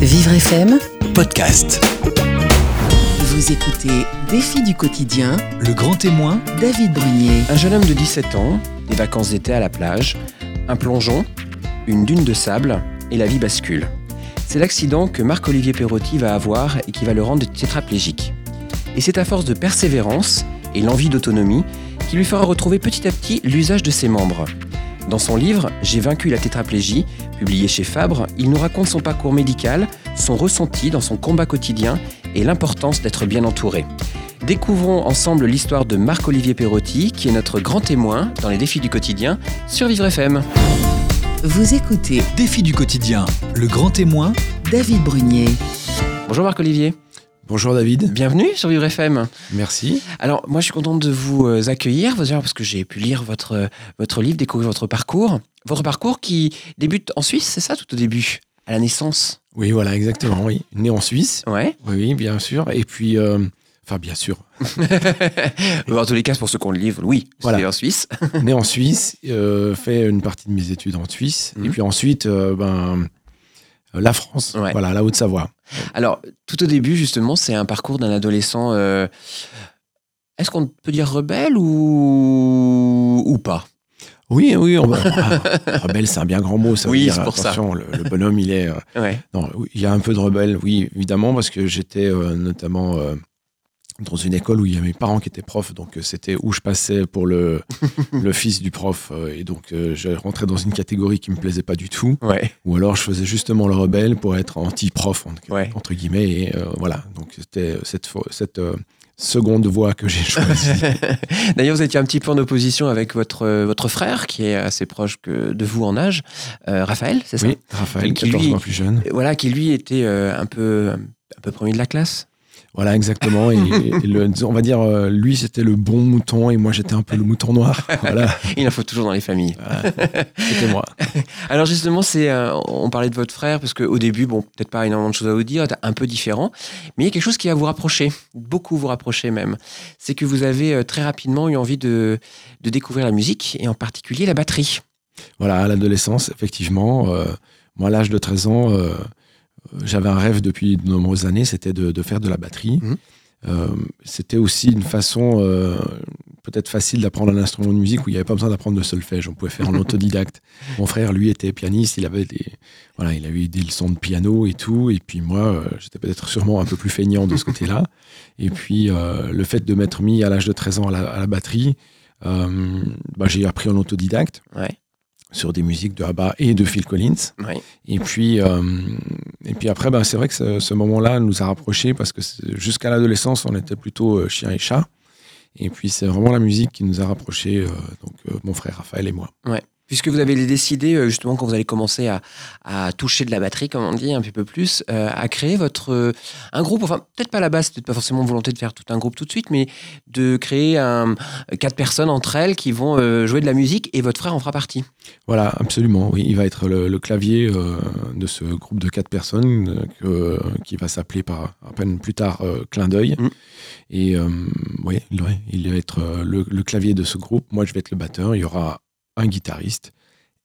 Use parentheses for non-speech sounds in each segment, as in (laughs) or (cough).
Vivre FM, podcast. vous écoutez Défi du quotidien, Le grand témoin, David Brunier. Un jeune homme de 17 ans, des vacances d'été à la plage, un plongeon, une dune de sable et la vie bascule. C'est l'accident que Marc-Olivier Perrotti va avoir et qui va le rendre tétraplégique. Et c'est à force de persévérance et l'envie d'autonomie qui lui fera retrouver petit à petit l'usage de ses membres. Dans son livre J'ai vaincu la tétraplégie, publié chez Fabre, il nous raconte son parcours médical, son ressenti dans son combat quotidien et l'importance d'être bien entouré. Découvrons ensemble l'histoire de Marc-Olivier Perrotti, qui est notre grand témoin dans les défis du quotidien sur Vivre FM. Vous écoutez défi du quotidien. Le grand témoin, David Brunier. Bonjour Marc-Olivier, Bonjour David, bienvenue sur Vivre FM. merci. Alors moi je suis contente de vous euh, accueillir parce que j'ai pu lire votre, euh, votre livre, découvrir votre parcours. Votre parcours qui débute en Suisse, c'est ça tout au début À la naissance? Oui, voilà, exactement, oui. Né en Suisse, Ouais. oui, oui, bien sûr. Et puis, euh, enfin, bien sûr, (laughs) en tous les cas, pour ceux qui ont le livre, oui, Voilà. c'est en Suisse. né en Suisse, euh, fait une partie de mes études en Suisse. Mhm. Et puis ensuite, euh, ben, la France, Ouais. voilà, la Haute-Savoie. Alors, tout au début, justement, c'est un parcours d'un adolescent. euh, Est-ce qu'on peut dire rebelle ou, ou pas? Oui, oui, on ah, rebelle, c'est un bien grand mot, ça Oui, c'est pour ça. Le, le bonhomme, il est... euh, Ouais. non, il y a un peu de rebelle, oui, évidemment, parce que j'étais euh, notamment euh, dans une école où il y avait mes parents qui étaient profs, donc euh, c'était où je passais pour le, (laughs) le fils du prof, euh, et donc euh, je rentrais dans une catégorie qui me plaisait pas du tout, Ouais. ou alors je faisais justement le rebelle pour être anti-prof, entre, Ouais. entre guillemets, et euh, voilà, donc c'était cette, euh, seconde voie que j'ai choisie. (laughs) D'ailleurs, vous étiez un petit peu en opposition avec votre, votre frère, qui est assez proche que de vous en âge, Raphaël, c'est ça? Oui, Raphaël, Qui, 14 lui- mois plus jeune. Voilà, qui lui était un peu un peu premier de la classe. Voilà, exactement. Et, et le- on va dire, euh, lui, c'était le bon mouton et moi, j'étais un peu le mouton noir. Voilà, (laughs) Il en faut toujours dans les familles. voilà. c'était moi. (laughs) Alors justement, c'est euh, on parlait de votre frère parce qu'au début, bon, peut-être pas énormément de choses à vous dire, un peu différent, mais il y a quelque chose qui va vous rapprocher, beaucoup vous rapprocher même. C'est que vous avez euh, très rapidement eu envie de, de découvrir la musique et en particulier la batterie. Voilà, à l'adolescence, effectivement. moi, à l'âge de 13 ans, j'avais un rêve depuis de nombreuses années, c'était de, de faire de la batterie. Mhm. Euh, c'était aussi une façon euh, peut-être facile d'apprendre un instrument de musique où il n'y avait pas besoin d'apprendre de solfège. On pouvait faire en (laughs) autodidacte. Mon frère, lui, était pianiste. Il avait des, voilà, il avait eu des leçons de piano et tout. Et puis moi, euh, j'étais peut-être sûrement un peu plus feignant de ce côté-là. (laughs) Et puis le fait de m'être mis à l'âge de 13 ans à la, à la batterie, bah, j'ai appris en autodidacte Ouais, sur des musiques de ABBA et de Phil Collins. Et puis, euh, et puis après, ben, c'est vrai que ce, ce moment-là nous a rapprochés parce que jusqu'à l'adolescence, on était plutôt euh, chien et chat. Et puis, c'est vraiment la musique qui nous a rapprochés, euh, donc euh, mon frère Raphaël et moi. Puisque vous avez décidé, euh, justement, quand vous allez commencer à, à toucher de la batterie, comme on dit, un petit peu plus, euh, à créer votre euh, un groupe, enfin, peut-être pas à la base, peut-être pas forcément volonté de faire tout un groupe tout de suite, mais de créer un, quatre personnes entre elles qui vont euh, jouer de la musique et votre frère en fera partie. Voilà, absolument. Oui, il va être le, le clavier de ce groupe de quatre personnes qui va s'appeler par à peine plus tard Clin d'œil. Mm. Et oui, il, ouais, il va être le, le clavier de ce groupe. Moi, je vais être le batteur. Il y aura un guitariste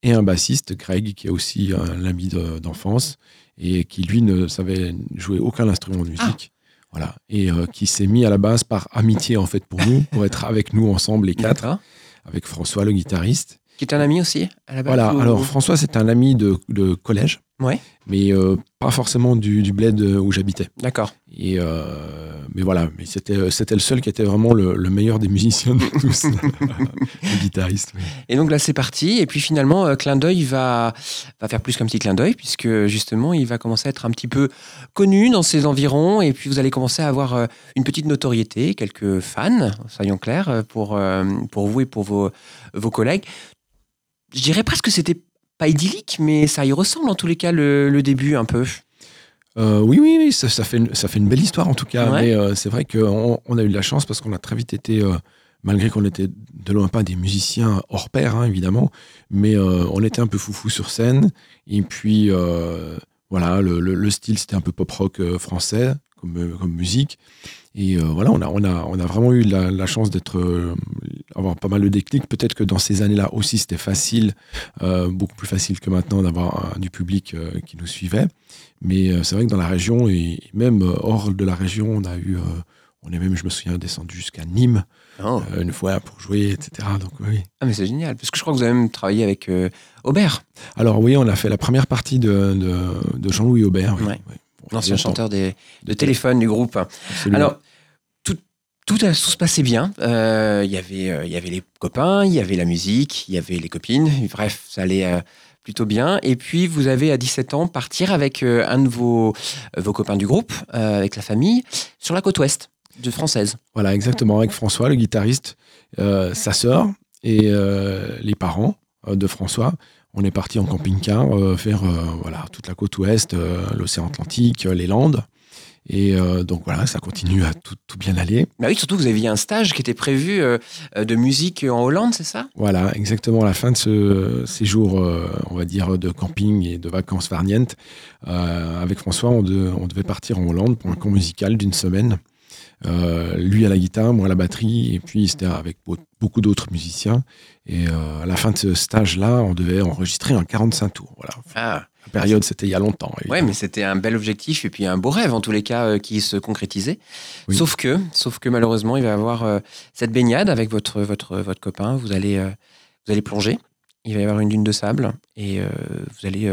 et un bassiste, Greg, qui est aussi un ami de- d'enfance et qui, lui, ne savait jouer aucun instrument de musique. Voilà. Et euh, qui s'est mis à la base par amitié, en fait, pour nous, pour être avec nous ensemble, les quatre, avec François, le guitariste. Qui est un ami aussi, à la base Voilà, ou- alors François, c'est un ami de, de collège, Ouais, mais euh, pas forcément du, du bled où j'habitais. d'accord. Et euh, mais voilà, mais c'était c'était le seul qui était vraiment le, le meilleur des musiciens de tous, (laughs) le guitariste. oui. Et donc là, c'est parti. Et puis finalement, euh, Clin d'œil va, va faire plus qu'un petit clin d'œil, puisque justement, il va commencer à être un petit peu connu dans ses environs. Et puis vous allez commencer à avoir euh, une petite notoriété, quelques fans, soyons clairs, euh, pour, euh, pour vous et pour vos, vos collègues. Je dirais presque que c'était pas idyllique, mais ça y ressemble en tous les cas le, le début un peu. Euh, oui, oui, oui, ça, ça fait une, ça fait une belle histoire en tout cas. Ouais. Mais euh, c'est vrai qu'on on a eu de la chance parce qu'on a très vite été, euh, malgré qu'on était de loin pas des musiciens hors pair, hein, évidemment, mais on était un peu foufou sur scène. Et puis, voilà, le, le- le style, c'était un peu pop rock français, comme, comme musique. Et euh, voilà, on a, on, a, on a vraiment eu la, la chance d'être, euh, avoir pas mal de déclics. Peut-être que dans ces années-là aussi, c'était facile, euh, beaucoup plus facile que maintenant d'avoir du public euh, qui nous suivait. Mais c'est vrai que dans la région et même hors de la région, on a eu, on est même, je me souviens, descendu jusqu'à Nîmes Oh. une fois pour jouer, etc. Donc oui. Ah, mais c'est génial. Parce que je crois que vous avez même travaillé avec Aubert, Alors oui, on a fait la première partie de, de, de Jean-Louis Aubert. Oui, Ouais. oui. L'ancien chanteur des, de téléphone du groupe. absolument. Alors, tout, tout, a- tout se passait bien. Euh, Il y avait, euh, il y avait les copains, il y avait la musique, il y avait les copines. Bref, ça allait euh, plutôt bien. Et puis, vous avez à 17 ans partir avec un de vos, vos copains du groupe, avec la famille, sur la côte ouest de française. Voilà, exactement, avec François, le guitariste, sa sœur et les parents de François. On est parti en camping-car euh, faire euh, voilà, toute la côte ouest, euh, l'océan Atlantique, les Landes. Et euh, donc voilà, ça continue à tout, tout bien aller. Bah oui, surtout, vous aviez un stage qui était prévu euh, de musique en Hollande, c'est ça? Voilà, exactement à la fin de ce séjour, euh, on va dire, de camping et de vacances farnientes, avec François, on, de- on devait partir en Hollande pour un camp musical d'une semaine. Euh, lui à la guitare, moi à la batterie, et puis c'était avec beau- beaucoup d'autres musiciens. Et euh, à la fin de ce stage-là, on devait enregistrer un 45 tours. Voilà. Ah, La période, c'était il y a longtemps. évidemment. mais c'était un bel objectif et puis un beau rêve en tous les cas euh, qui se concrétisait. Oui. Sauf que, sauf que malheureusement, il va y avoir cette baignade avec votre votre votre copain. Vous allez vous allez plonger. Il va y avoir une dune de sable et vous allez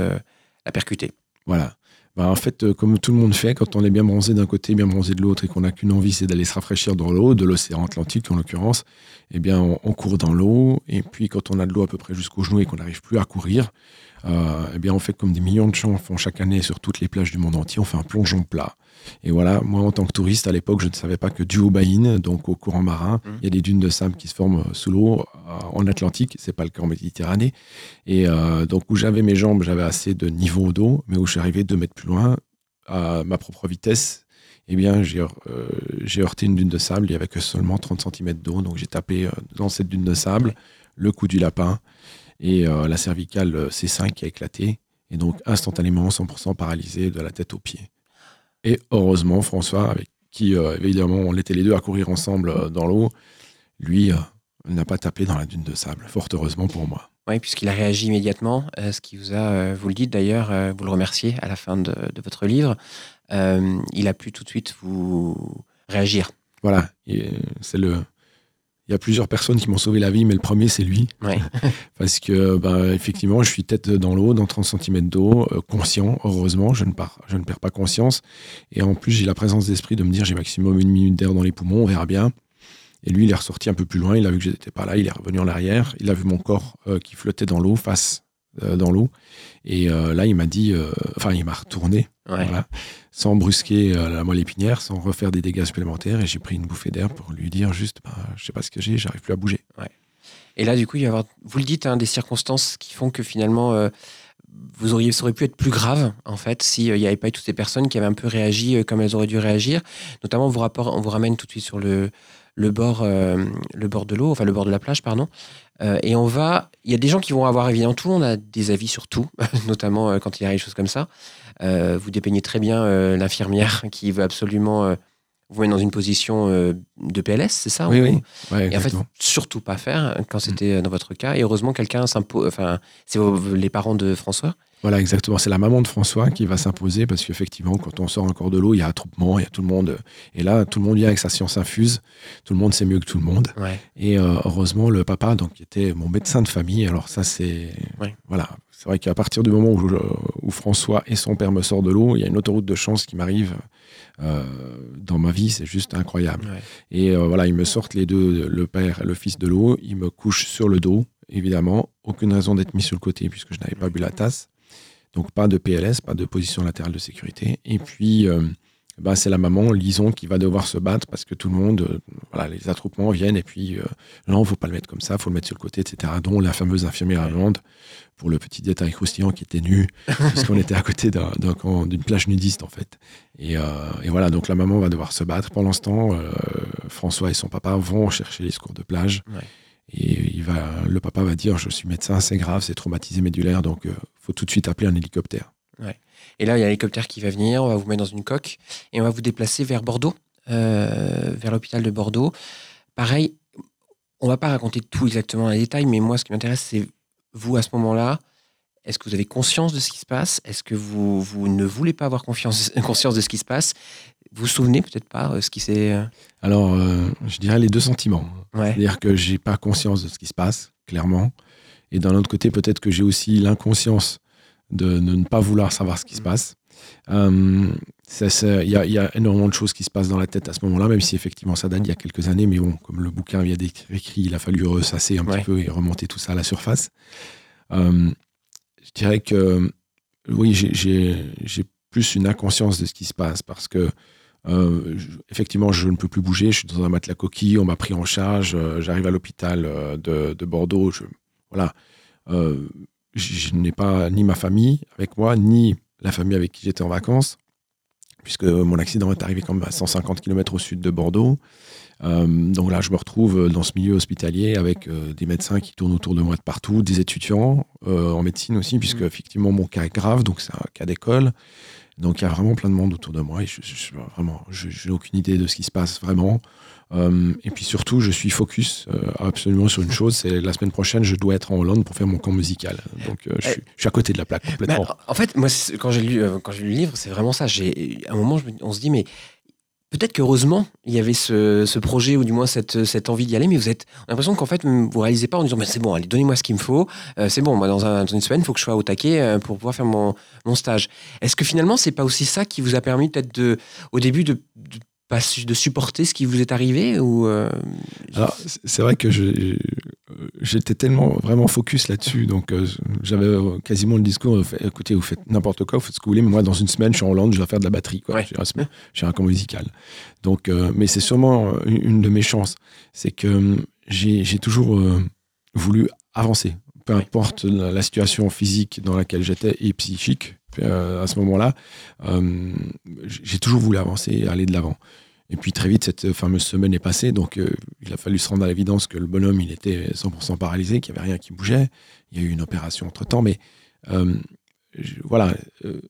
la percuter. Voilà. Bah, en fait, euh, comme tout le monde fait, quand on est bien bronzé d'un côté, bien bronzé de l'autre, et qu'on n'a qu'une envie, c'est d'aller se rafraîchir dans l'eau, de l'océan Atlantique en l'occurrence, eh bien, on, court dans l'eau. Et puis, quand on a de l'eau à peu près jusqu'aux genoux et qu'on n'arrive plus à courir, eh bien, on fait comme des millions de gens font chaque année sur toutes les plages du monde entier, on fait un plongeon plat. Et voilà, moi, en tant que touriste, à l'époque, je ne savais pas que au baïne, donc au courant marin, Mhm. il y a des dunes de sable qui se forment euh, sous l'eau euh, en Atlantique. C'est pas le cas en Méditerranée. Et euh, donc, où j'avais mes jambes, j'avais assez de niveau d'eau, mais où je suis arrivé deux mètres plus loin, à ma propre vitesse, eh bien, j'ai heur- euh, j'ai heurté une dune de sable. Il n'y avait que seulement 30 cm d'eau. Donc, j'ai tapé euh, dans cette dune de sable le cou du lapin et euh, la cervicale euh, C5 qui a éclaté. Et donc, instantanément, 100% paralysé de la tête aux pieds. Et heureusement, François, avec qui, euh, évidemment, on était les deux à courir ensemble euh, dans l'eau, lui euh, n'a pas tapé dans la dune de sable, fort heureusement pour moi. Oui, puisqu'il a réagi immédiatement, ce qui vous a, vous le dites d'ailleurs, vous le remerciez à la fin de, de votre livre. Il a pu tout de suite vous réagir. Voilà, c'est le. Il y a plusieurs personnes qui m'ont sauvé la vie, mais le premier, c'est lui. Ouais. (laughs) Parce que, ben, effectivement, je suis tête dans l'eau, dans 30 cm d'eau, euh, conscient, heureusement, je ne, pars, je ne perds pas conscience. Et en plus, j'ai la présence d'esprit de me dire, j'ai maximum une minute d'air dans les poumons, on verra bien. Et lui, il est ressorti un peu plus loin, il a vu que j'étais pas là, il est revenu en arrière, il a vu mon corps euh, qui flottait dans l'eau, face dans l'eau. Et euh, là, il m'a dit, euh, enfin, il m'a retourné, Ouais. voilà, sans brusquer euh, la moelle épinière, sans refaire des dégâts supplémentaires. Et j'ai pris une bouffée d'air pour lui dire juste, bah, je sais pas ce que j'ai, j'arrive plus à bouger. Et là, du coup, il va y avoir, vous le dites, hein, des circonstances qui font que finalement, euh, vous auriez, ça aurait pu être plus grave, en fait, s'il n'y avait pas eu toutes ces personnes qui avaient un peu réagi euh, comme elles auraient dû réagir. Notamment, on vous, rapport, on vous ramène tout de suite sur le, le, bord, euh, le bord de l'eau, enfin le bord de la plage, pardon. Euh, et on va. Il y a des gens qui vont avoir, évidemment, tout le monde a des avis sur tout, (laughs) notamment euh, quand il y a des choses comme ça. Euh, vous dépeignez très bien euh, l'infirmière (laughs) qui veut absolument vous mettre dans une position de PLS, c'est ça Oui, ou- oui. Ouais, et en fait, surtout pas faire hein, Mm. quand c'était dans votre cas. Et heureusement, quelqu'un s'impose. Enfin, c'est les parents de François. Voilà, exactement. C'est la maman de François qui va s'imposer parce qu'effectivement, quand on sort encore de l'eau, il y a attroupement, il y a tout le monde. Et là, tout le monde vient avec sa science infuse. Tout le monde sait mieux que tout le monde. Ouais. Et euh, heureusement, le papa, donc, qui était mon médecin de famille. Alors ça, c'est Ouais. voilà. C'est vrai qu'à partir du moment où, je- où François et son père me sortent de l'eau, il y a une autoroute de chance qui m'arrive euh, dans ma vie. C'est juste incroyable. Ouais. Et euh, voilà, ils me sortent les deux, le père et le fils de l'eau. Ils me couchent sur le dos, évidemment. Aucune raison d'être mis sur le côté puisque je n'avais pas bu la tasse. Donc pas de PLS, pas de position latérale de sécurité. Et puis, euh, bah, c'est la maman, Lison, qui va devoir se battre parce que tout le monde, euh, voilà, les attroupements viennent. Et puis, euh, non, faut pas le mettre comme ça, faut le mettre sur le côté, etc. Dont la fameuse infirmière allemande, pour le petit détail croustillant qui était nu, (laughs) puisqu'on était à côté d'un- d'un camp- d'une plage nudiste, en fait. Et, euh, et voilà, donc la maman va devoir se battre. Pendant ce temps, euh, François et son papa vont chercher les secours de plage. Ouais. Et il va, le papa va dire Je suis médecin, c'est grave, c'est traumatisé médulaire, donc il faut tout de suite appeler un hélicoptère. Et là, il y a l'hélicoptère qui va venir, on va vous mettre dans une coque et on va vous déplacer vers Bordeaux, euh, vers l'hôpital de Bordeaux. Pareil, on va pas raconter tout exactement les détails, mais moi, ce qui m'intéresse, c'est vous à ce moment-là. Est-ce que vous avez conscience de ce qui se passe? Est-ce que vous, ne voulez pas avoir (laughs) conscience de ce qui se passe? Vous vous souvenez peut-être pas euh, ce qui s'est. euh, Alors, euh, je dirais les deux sentiments. Ouais. C'est-à-dire que j'ai pas conscience de ce qui se passe, clairement. Et d'un autre côté, peut-être que j'ai aussi l'inconscience de, de ne pas vouloir savoir ce qui se Mm. passe. Euh, Il y, a, il y a énormément de choses qui se passent dans la tête à ce moment-là, même si effectivement ça date d'il y a quelques années. Mais bon, comme le bouquin vient d'être écrit, il a fallu ressasser un Ouais. petit peu et remonter tout ça à la surface. Euh, je dirais que oui, j'ai plus une inconscience de ce qui se passe parce que euh, je- effectivement, je ne peux plus bouger. Je suis dans un matelas coquille. On m'a pris en charge. euh, J'arrive à l'hôpital euh, de, de Bordeaux. Je, voilà. Je je n'ai pas ni ma famille avec moi, ni la famille avec qui j'étais en vacances, puisque mon accident est arrivé quand même à 150 km au sud de Bordeaux. Donc là, je me retrouve dans ce milieu hospitalier avec des médecins qui tournent autour de moi de partout, des étudiants en médecine aussi, puisque Mhm. effectivement mon cas est grave, donc c'est un cas d'école. Donc il y a vraiment plein de monde autour de moi et je, je- je- vraiment, je, n'ai aucune idée de ce qui se passe vraiment. Euh, et puis surtout, je suis focus euh, absolument sur une chose, c'est la semaine prochaine, je dois être en Hollande pour faire mon camp musical. Donc euh, je, suis, je suis à côté de la plaque complètement. Bah, en fait, moi, quand j'ai lu, quand j'ai lu le livre, c'est vraiment ça. J'ai, à un moment, on se dit, mais peut-être qu'heureusement, il y avait ce, ce projet, ou du moins cette, cette envie d'y aller, mais vous êtes, l'impression qu'en fait, vous réalisez pas en disant, c'est bon, allez, donnez-moi ce qu'il me faut. Euh, c'est bon, moi, dans, un- dans une semaine, il faut que je sois au taquet euh, pour pouvoir faire mon, mon stage. Est-ce que finalement, c'est pas aussi ça qui vous a permis, peut-être, de, au début, de, de, de supporter ce qui vous est arrivé ou euh, Alors, c'est- vrai que je- j'étais tellement vraiment focus là-dessus, donc euh, j'avais euh, quasiment le discours euh, fait, écoutez, vous faites n'importe quoi, vous faites ce que vous voulez, mais moi, dans une semaine, je suis en Hollande, je dois faire de la batterie. quoi. Ouais. J'ai un, un camp musical. Donc, euh, mais c'est sûrement une, de mes chances, c'est que j'ai toujours voulu avancer, peu importe la, la situation physique dans laquelle j'étais et psychique. à ce moment-là, j'ai toujours voulu avancer et aller de l'avant. Et puis très vite, cette fameuse semaine est passée, donc euh, il a fallu se rendre à l'évidence que le bonhomme, il était 100% paralysé, qu'il n'y avait rien qui bougeait. Il y a eu une opération entre-temps, mais euh, je- voilà, euh,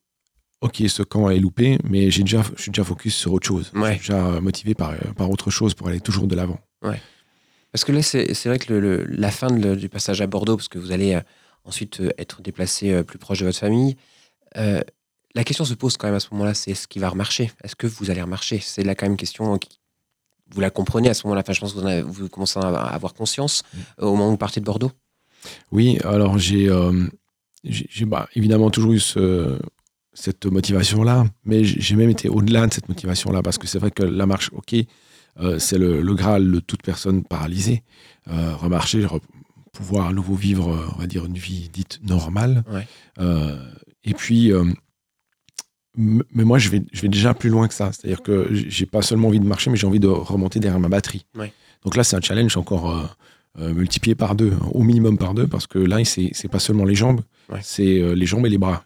ok, ce camp est loupé, mais j'ai déjà, je suis déjà focus sur autre chose. Ouais. Je suis déjà motivé par, par autre chose pour aller toujours de l'avant. Parce que là, c'est vrai que le- le- la fin de le- du passage à Bordeaux, parce que vous allez ensuite être déplacé plus proche de votre famille, la question se pose quand même à ce moment-là, c'est est-ce qu'il va remarcher? Est-ce que vous allez remarcher? C'est là quand même une question qui... Vous la comprenez à ce moment-là, enfin, je pense que vous, en avez- vous commencez à avoir conscience euh, au moment où vous partez de Bordeaux. Oui, alors j'ai euh, bah, évidemment toujours eu ce- cette motivation-là, mais j'ai même été au-delà de cette motivation-là, parce que c'est vrai que la marche, ok, euh, c'est le, le Graal de toute personne paralysée. Euh, remarcher, re- pouvoir à nouveau vivre, on va dire, une vie dite normale. Ouais. Euh, et puis, mais moi, je vais, je vais déjà plus loin que ça. C'est-à-dire que j'ai pas seulement envie de marcher, mais j'ai envie de remonter derrière ma batterie. Ouais. Donc là, c'est un challenge encore euh, euh, multiplié par deux, hein, au minimum par deux, parce que là, c'est c'est pas seulement les jambes, Ouais. c'est euh, les jambes et les bras.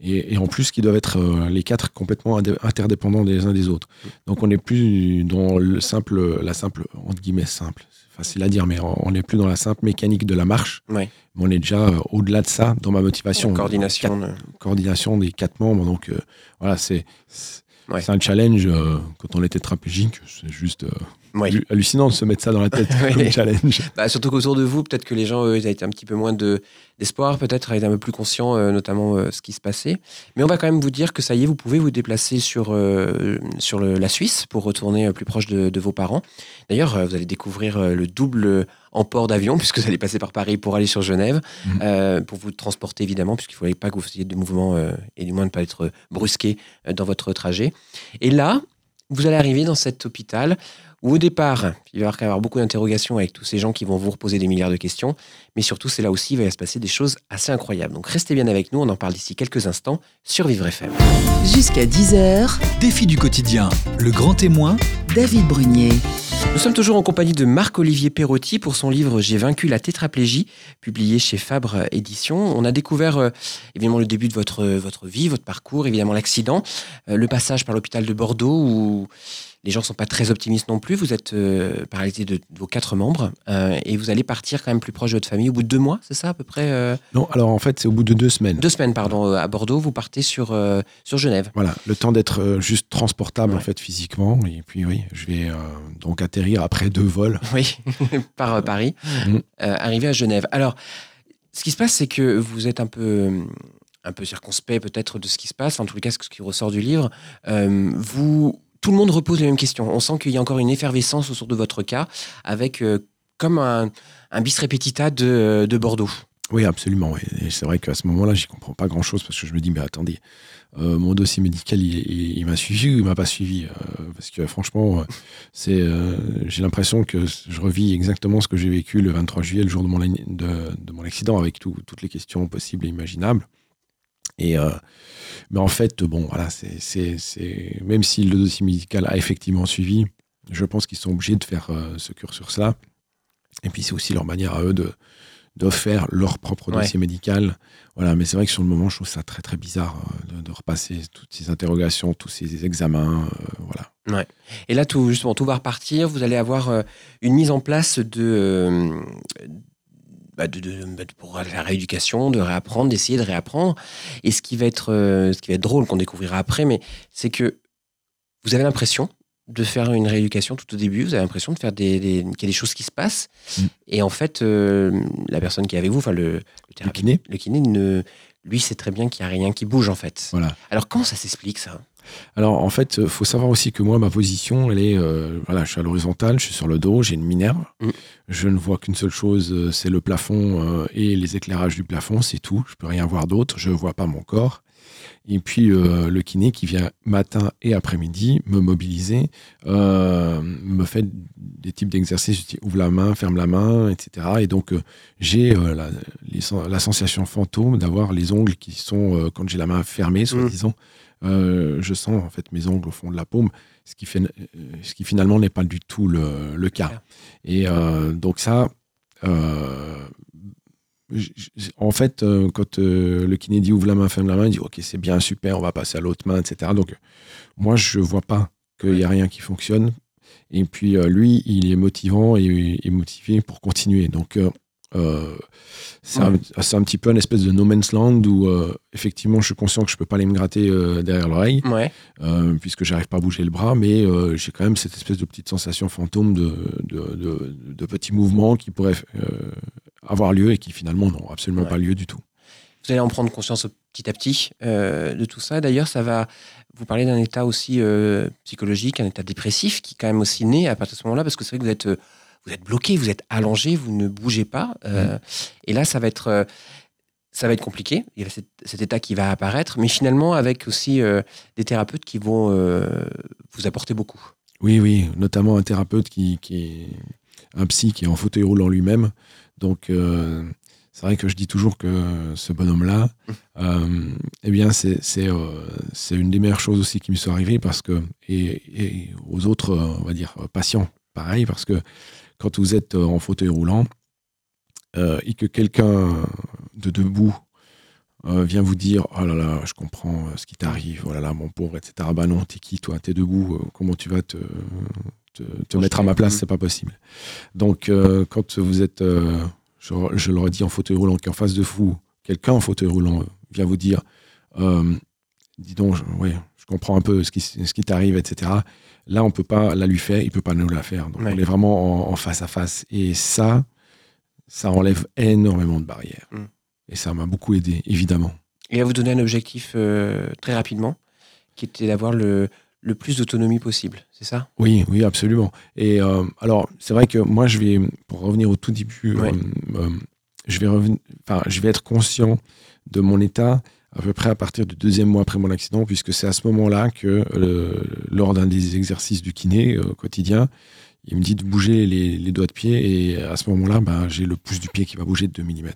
Et, et en plus, qui doivent être euh, les quatre complètement interdépendants des uns des autres. Donc on n'est plus dans le simple, la simple, entre guillemets, simple, c'est facile à dire, mais on n'est plus dans la simple mécanique de la marche. Ouais. Mais on est déjà euh, au-delà de ça dans ma motivation. Coordination. Quatre- de- coordination des quatre membres. Donc euh, voilà, c'est c'est Ouais. c'est un challenge. euh, quand on est tétraplégique, c'est juste hallu- hallucinant de se mettre ça dans la tête (laughs) comme challenge. Bah, surtout qu'autour de vous, peut-être que les gens, eux, ils avaient un petit peu moins de- d'espoir, peut-être, étaient un peu plus conscients, euh, notamment euh, ce qui se passait. Mais on va quand même vous dire que ça y est, vous pouvez vous déplacer sur, euh, sur le- la Suisse pour retourner euh, plus proche de, de vos parents. D'ailleurs, vous allez découvrir le double emport d'avion, (laughs) puisque vous allez passer par Paris pour aller sur Genève, euh, pour vous transporter évidemment, puisqu'il ne fallait pas que vous fassiez de mouvements, et du moins ne pas être brusqué dans votre trajet. Et là, vous allez arriver dans cet hôpital au départ, il va y avoir beaucoup d'interrogations avec tous ces gens qui vont vous reposer des milliards de questions, mais surtout c'est là aussi il va se passer des choses assez incroyables. Donc restez bien avec nous, on en parle d'ici quelques instants sur Vivre FM. Jusqu'à 10h, Défi du quotidien, le grand témoin, David Brunier. Nous sommes toujours en compagnie de Marc-Olivier Perotti pour son livre J'ai vaincu la tétraplégie, publié chez Fabre Éditions. On a découvert euh, évidemment le début de votre, votre vie, votre parcours, évidemment l'accident, euh, le passage par l'hôpital de Bordeaux où les gens ne sont pas très optimistes non plus. Vous êtes euh, paralysé de, de vos quatre membres euh, et vous allez partir quand même plus proche de votre famille au bout de deux mois, c'est ça à peu près euh, Non, alors en fait, c'est au bout de deux semaines. Deux semaines, pardon, euh, à Bordeaux. Vous partez sur, euh, sur Genève. Voilà, le temps d'être juste transportable Ouais. en fait physiquement. Et puis oui, je vais donc atterrir après deux vols. Oui, (laughs) par Paris, euh, arrivé à Genève. Alors, ce qui se passe, c'est que vous êtes un peu, un peu circonspect peut-être de ce qui se passe, en les cas, ce qui ressort du livre. Euh, vous, tout le monde repose les mêmes questions. On sent qu'il y a encore une effervescence autour de votre cas, avec euh, comme un, bis repetita de, de Bordeaux. Oui, absolument. Et c'est vrai qu'à ce moment-là, j'y comprends pas grand-chose parce que je me dis, mais attendez, euh, mon dossier médical, il, il- m'a suivi ou il m'a pas suivi Euh, Parce que franchement, euh, j'ai l'impression que je revis exactement ce que j'ai vécu le 23 juillet, le jour de mon, de, de mon accident, avec tout- toutes les questions possibles et imaginables. Mais en fait, bon, même si le dossier médical a effectivement suivi, je pense qu'ils sont obligés de faire ce cursus-là. Et puis c'est aussi leur manière à eux de, faire leur propre Ouais. dossier médical. Voilà, mais c'est vrai que sur le moment, je trouve ça très très bizarre euh, de, de repasser toutes ces interrogations, tous ces examens. euh, voilà. Et là, tout, justement, tout va repartir. Vous allez avoir euh, une mise en place de, euh, bah, de, de- bah, de- pour la rééducation, de réapprendre, d'essayer de réapprendre. Et ce qui va être, ce qui va être drôle, qu'on découvrira après, mais c'est que vous avez l'impression de faire une rééducation tout au début. Vous avez l'impression de faire des, des- qu'il y a des choses qui se passent. Mm. Et en fait, euh, la personne qui est avec vous, enfin le, le, kiné le kiné, ne, lui, sait très bien qu'il n'y a rien qui bouge en fait. Voilà. Alors comment ça s'explique ça? Alors en fait, il faut savoir aussi que moi, ma position, elle est, euh, voilà, je suis à l'horizontale, je suis sur le dos, j'ai une minerve. Mm. Je ne vois qu'une seule chose, euh, c'est le plafond euh, et les éclairages du plafond, c'est tout. Je peux rien voir d'autre, je ne vois pas mon corps. Et puis euh, le kiné qui vient matin et après-midi me mobiliser, euh, me fait des types d'exercices, ouvre la main, ferme la main, etc. Et donc euh, j'ai la, sensation fantôme d'avoir les ongles qui sont, quand j'ai la main fermée, soi-disant, euh, je sens en fait mes ongles au fond de la paume, ce qui, fait, ce qui finalement n'est pas du tout le, le cas. Et donc ça, en fait, euh, quand euh, le kiné dit ouvre la main, ferme la main, il dit ok c'est bien, super, on va passer à l'autre main, etc. Donc moi je vois pas qu'il n'y a rien qui fonctionne. Et puis euh, lui, il est motivant et, et motivé pour continuer. Donc euh, c'est un, petit peu un espèce de no man's land où euh, effectivement je suis conscient que je peux pas aller me gratter euh, derrière l'oreille Ouais. puisque j'arrive pas à bouger le bras, mais j'ai quand même cette espèce de petite sensation fantôme de, de, de- de petits mouvements qui pourraient avoir lieu et qui finalement n'ont absolument Ouais. pas lieu du tout. Vous allez en prendre conscience petit à petit euh, de tout ça. D'ailleurs, ça va vous parler d'un état aussi euh, psychologique, un état dépressif qui est quand même aussi né à partir de ce moment-là, parce que c'est vrai que vous êtes, euh, vous êtes bloqué, vous êtes allongé, vous ne bougez pas. euh, Et là, ça va être, euh, ça va être compliqué. Il y a cet, cet état qui va apparaître, mais finalement avec aussi euh, des thérapeutes qui vont euh, vous apporter beaucoup. Oui, oui, notamment un thérapeute qui, qui est un psy qui est en fauteuil roulant lui-même. Donc, euh, c'est vrai que je dis toujours que ce bonhomme-là, (laughs) euh, eh bien, c'est euh, c'est une des meilleures choses aussi qui me sont arrivées parce que, et, et aux autres, on va dire, patients, pareil, parce que quand vous êtes en fauteuil roulant et que quelqu'un de debout euh, vient vous dire Oh là là, je comprends euh, ce qui t'arrive, oh là là, mon pauvre, etc. Bah non, t'es qui toi? T'es debout, euh, comment tu vas te, te, te mettre à ma place Mhm. C'est pas possible. Donc, euh, quand vous êtes, euh, je, je l'aurais dit, en fauteuil roulant, qui est en face de vous, quelqu'un en fauteuil roulant vient vous dire euh, Dis donc, je, ouais, je comprends un peu ce qui, ce qui t'arrive, etc. Là, on peut pas la lui faire, il peut pas nous la faire. Donc, Ouais. on est vraiment en, en face à face. Et ça, ça enlève énormément de barrières. Mm. Et ça m'a beaucoup aidé, évidemment. Et à vous donner un objectif euh, très rapidement, qui était d'avoir le, le plus d'autonomie possible. C'est ça? Oui, oui, absolument. Et euh, alors, c'est vrai que moi, je vais, pour revenir au tout début, Ouais. euh, euh, je, vais enfin, je vais être conscient de mon état à peu près à partir du deuxième mois après mon accident, puisque c'est à ce moment-là que, euh, lors d'un des exercices du kiné quotidien, il me dit de bouger les, les doigts de pied, et à ce moment-là, ben, j'ai le pouce du pied qui va bouger de 2 mm.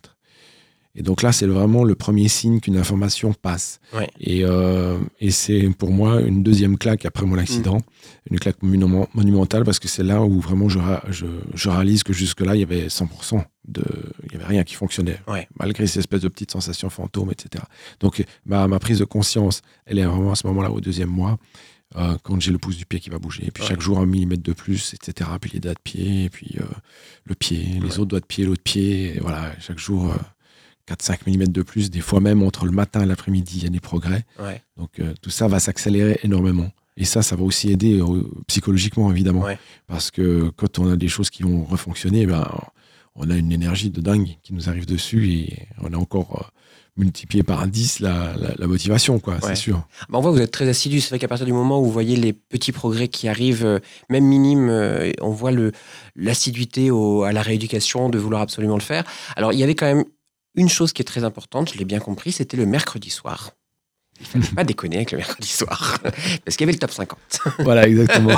Et donc là, c'est vraiment le premier signe qu'une information passe. Ouais. Et, euh, et c'est pour moi une deuxième claque après mon accident, Mm. une claque monument- monumentale parce que c'est là où vraiment je, je, je réalise que jusque-là, il y avait 100%, de, il y avait rien qui fonctionnait, Ouais. malgré ces espèces de petites sensations fantômes, etc. Donc ma, ma prise de conscience, elle est vraiment à ce moment-là, au deuxième mois, euh, quand j'ai le pouce du pied qui va bouger. Et puis Ouais. chaque jour, un millimètre de plus, etc. Puis les doigts de pied, et puis euh, le pied, les Ouais. autres doigts de pied, l'autre pied. Et voilà, chaque jour, euh, 4-5 mm de plus. Des fois même, entre le matin et l'après-midi, il y a des progrès. Ouais. Donc euh, tout ça va s'accélérer énormément. Et ça, ça va aussi aider euh, psychologiquement, évidemment. Ouais. Parce que quand on a des choses qui vont refonctionner, ben, on a une énergie de dingue qui nous arrive dessus et on a encore euh, multiplié par 10 la, la, la motivation, quoi, Ouais. c'est sûr. Bah, on voit que vous êtes très assidu. C'est vrai qu'à partir du moment où vous voyez les petits progrès qui arrivent, euh, même minimes, euh, on voit l'assiduité à la rééducation, de vouloir absolument le faire. Alors, il y avait quand même une chose qui est très importante, je l'ai bien compris, c'était le mercredi soir. Il fallait (laughs) pas déconner avec le mercredi soir, (laughs) parce qu'il y avait le top 50. (laughs) voilà, exactement.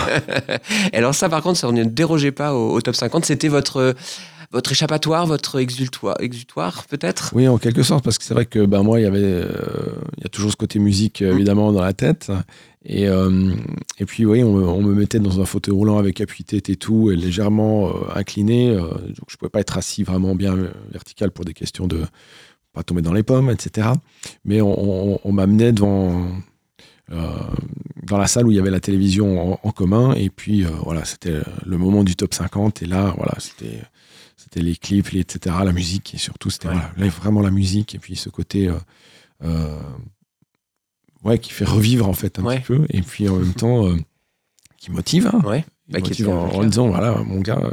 Et alors ça, par contre, ça, on ne dérogeait pas au, au top 50. C'était votre, votre échappatoire, votre exultoire, exutoire peut-être? Oui, en quelque sorte, parce que c'est vrai que ben, moi, il y avait, euh, il y a toujours ce côté musique, euh, Mm. évidemment, dans la tête. Et, euh, et puis, oui, on, me- on me mettait dans un fauteuil roulant avec appui-tête et tout, et légèrement euh, incliné. euh, donc, je pouvais pas être assis vraiment bien vertical pour des questions de pas tomber dans les pommes, etc. Mais on, on- on m'amenait devant... dans la salle où il y avait la télévision en, en commun et puis voilà c'était le moment du top 50 et là voilà c'était c'était les clips les, etc la musique et surtout c'était Ouais. voilà, là, vraiment la musique et puis ce côté euh, ouais qui fait revivre en fait un Ouais. petit peu et puis en même temps euh, qui motive hein. Ouais. Bah, motive en, disant voilà mon gars euh,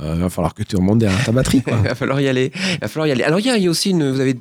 euh, va falloir que tu remontes derrière ta batterie quoi. Il (laughs) va falloir y aller. Il va falloir y aller. Alors, il y a, il y a aussi une. Vous avez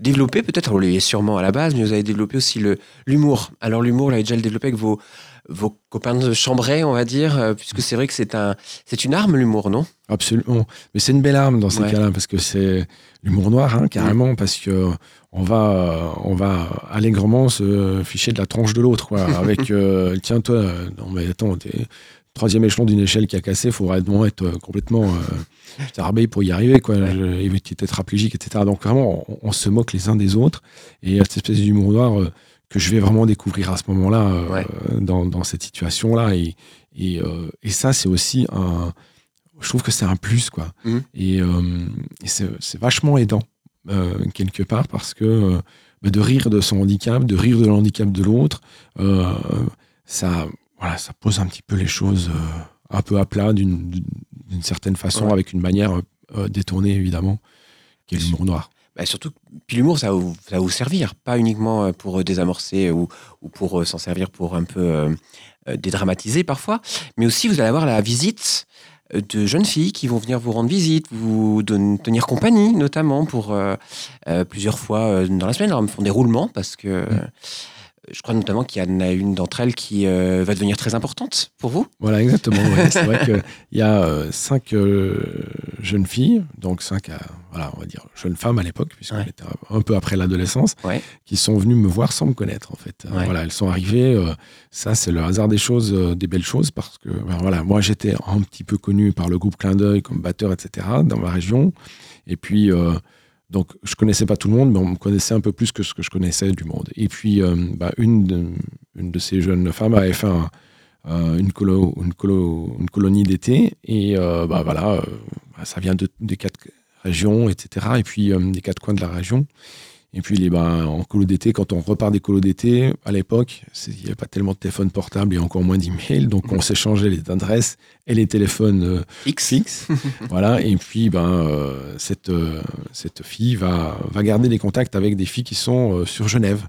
développé, peut-être, vous l'avez sûrement à la base, mais vous avez développé aussi le- l'humour. Alors, l'humour, vous l'avez déjà développé avec vos, vos copains de chambray, on va dire, euh, puisque c'est vrai que c'est un, c'est une arme, l'humour, non? Absolument. Mais c'est une belle arme dans ces Ouais. cas-là, parce que c'est l'humour noir, hein, carrément, parce que on va, on va allègrement se ficher de la tronche de l'autre, quoi. (laughs) Avec, euh, tiens, toi, non, mais attends, t'es troisième échelon d'une échelle qui a cassé, il faudrait vraiment être euh, complètement euh, pour y arriver, quoi. Ouais. Tu es tétraplégique, etc. Donc vraiment, on, on se moque les uns des autres. Et il y a cette espèce d'humour noir euh, que je vais vraiment découvrir à ce moment-là, euh, Ouais. dans, dans cette situation-là. Et, et, euh, et ça, c'est aussi un. Je trouve que c'est un plus, quoi. Mhm. Et, euh, et c'est vachement aidant, euh, quelque part, parce que euh, bah, de rire de son handicap, de rire de l'handicap de l'autre, euh, ça, voilà, ça pose un petit peu les choses euh, un peu à plat d'une certaine façon, Ouais. avec une manière euh, détournée, évidemment, qui est l'humour noir. Bah, Surtout, puis l'humour, ça va, vous, ça va vous servir, pas uniquement euh, pour euh, désamorcer ou, ou pour euh, s'en servir pour un peu euh, euh, dédramatiser parfois, mais aussi vous allez avoir la visite euh, de jeunes filles qui vont venir vous rendre visite, vous donner- tenir compagnie, notamment pour euh, euh, plusieurs fois euh, dans la semaine. Alors, elles me font des roulements parce que euh, je crois notamment qu'il y en a une d'entre elles qui euh, va devenir très importante pour vous. Voilà, exactement. ouais. C'est vrai qu'il y a euh, cinq euh, jeunes filles, donc cinq, voilà, on va dire jeunes femmes à l'époque, puisqu'on Ouais. était un peu après l'adolescence, Ouais. qui sont venues me voir sans me connaître, en fait. Voilà, elles sont arrivées. ça, c'est le hasard des choses, des belles choses, parce que ben, voilà, moi, j'étais un petit peu connu par le groupe Clin d'œil comme batteur, etc., dans ma région. Et puis, donc, je connaissais pas tout le monde, mais on me connaissait un peu plus que ce que je connaissais du monde. Et puis, euh, bah, une, de, ces jeunes femmes avait fait un- une, colo, une, colo- une colonie d'été. Et euh, bah, voilà, euh, ça vient de- des quatre régions, etc. Et puis, des quatre coins de la région. Et puis, les, bah, en colo d'été, quand on repart des colos d'été, à l'époque, il n'y avait pas tellement de téléphone portable et encore moins d'emails. Donc, on s'échangeait les adresses et les téléphones euh, X. fixe. (laughs) voilà. Et puis, ben, euh, cette, euh, cette fille va, va garder des contacts avec des filles qui sont euh, sur Genève,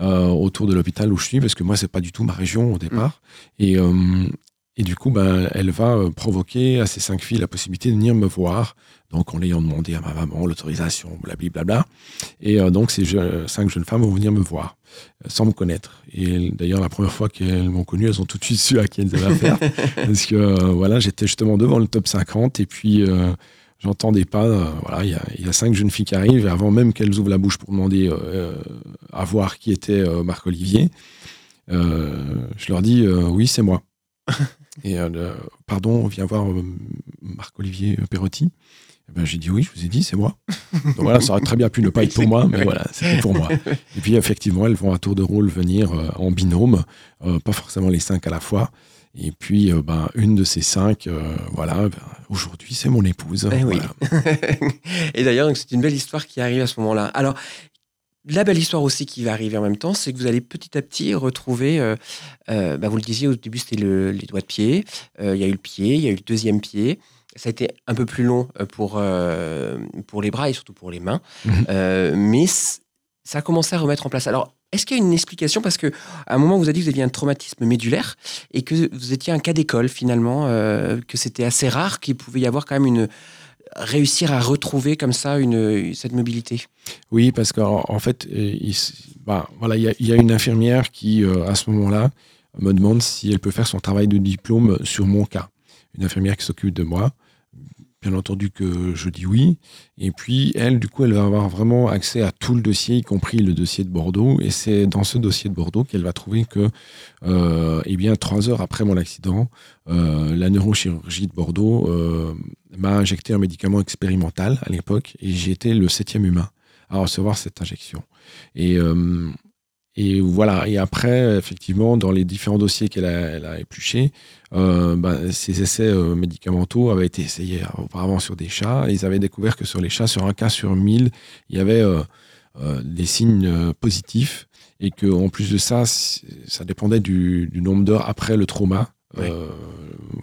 autour de l'hôpital où je suis, parce que moi, c'est pas du tout ma région au départ. Et, euh, et du coup, ben, elle va provoquer à ces cinq filles la possibilité de venir me voir. Donc, en l'ayant demandé à ma maman, l'autorisation, blablabla. Et euh, donc, ces je- cinq jeunes femmes vont venir me voir, euh, sans me connaître. Et d'ailleurs, la première fois qu'elles m'ont connu, elles ont tout de suite (laughs) su à qui elles avaient affaire. parce que, euh, voilà, j'étais justement devant le top 50. Et puis, euh, j'entendais pas. euh, voilà, il y a, il y a cinq jeunes filles qui arrivent. Et avant même qu'elles ouvrent la bouche pour demander à voir qui était Marc Olivier, euh, je leur dis oui, c'est moi. (laughs) Et pardon, on vient voir euh, Marc Olivier Perotti. Eh ben, j'ai dit oui, je vous ai dit, c'est moi. Donc voilà, ça aurait très bien pu ne pas être pour moi, mais voilà, c'était pour moi. Et puis effectivement, elles vont à tour de rôle venir euh, en binôme, euh, pas forcément les cinq à la fois. Et puis, euh, ben, une de ces cinq, voilà, ben, aujourd'hui, c'est mon épouse. Eh oui. Voilà. (laughs) Et d'ailleurs, c'est une belle histoire qui arrive à ce moment-là. Alors, la belle histoire aussi qui va arriver en même temps, c'est que vous allez petit à petit retrouver, euh, euh, bah, vous le disiez au début, c'était le- les doigts de pied, Euh, il y a eu le pied, il y a eu le deuxième pied. Ça a été un peu plus long euh, pour, euh, pour les bras et surtout pour les mains, (laughs) Mhm. Euh, mais ça a commencé à remettre en place. Alors, est-ce qu'il y a une explication? Parce que à un moment, vous avez dit que vous aviez un traumatisme médulaire et que vous étiez un cas d'école finalement, euh, que c'était assez rare qu'il pouvait y avoir quand même une réussir à retrouver comme ça une, cette mobilité. Oui, parce qu'en en fait, il, bah, voilà, il y, a- il y a une infirmière qui, euh, à ce moment-là, me demande si elle peut faire son travail de diplôme sur mon cas. Une infirmière qui s'occupe de moi. Bien entendu que je dis oui. Et puis, elle, du coup, elle va avoir vraiment accès à tout le dossier, y compris le dossier de Bordeaux. Et c'est dans ce dossier de Bordeaux qu'elle va trouver que, euh, eh bien, trois heures après mon accident, euh, la neurochirurgie de Bordeaux euh, m'a injecté un médicament expérimental à l'époque. Et été le septième humain à recevoir cette injection. Et voilà. Et après, effectivement, dans les différents dossiers qu'elle a, a épluchés, ben, ces essais euh, médicamentaux avaient été essayés auparavant sur des chats. Ils avaient découvert que sur les chats, sur un cas sur mille, il y avait euh, euh, des signes euh, positifs. Et qu'en plus de ça, ça dépendait du, du nombre d'heures après le trauma. Euh,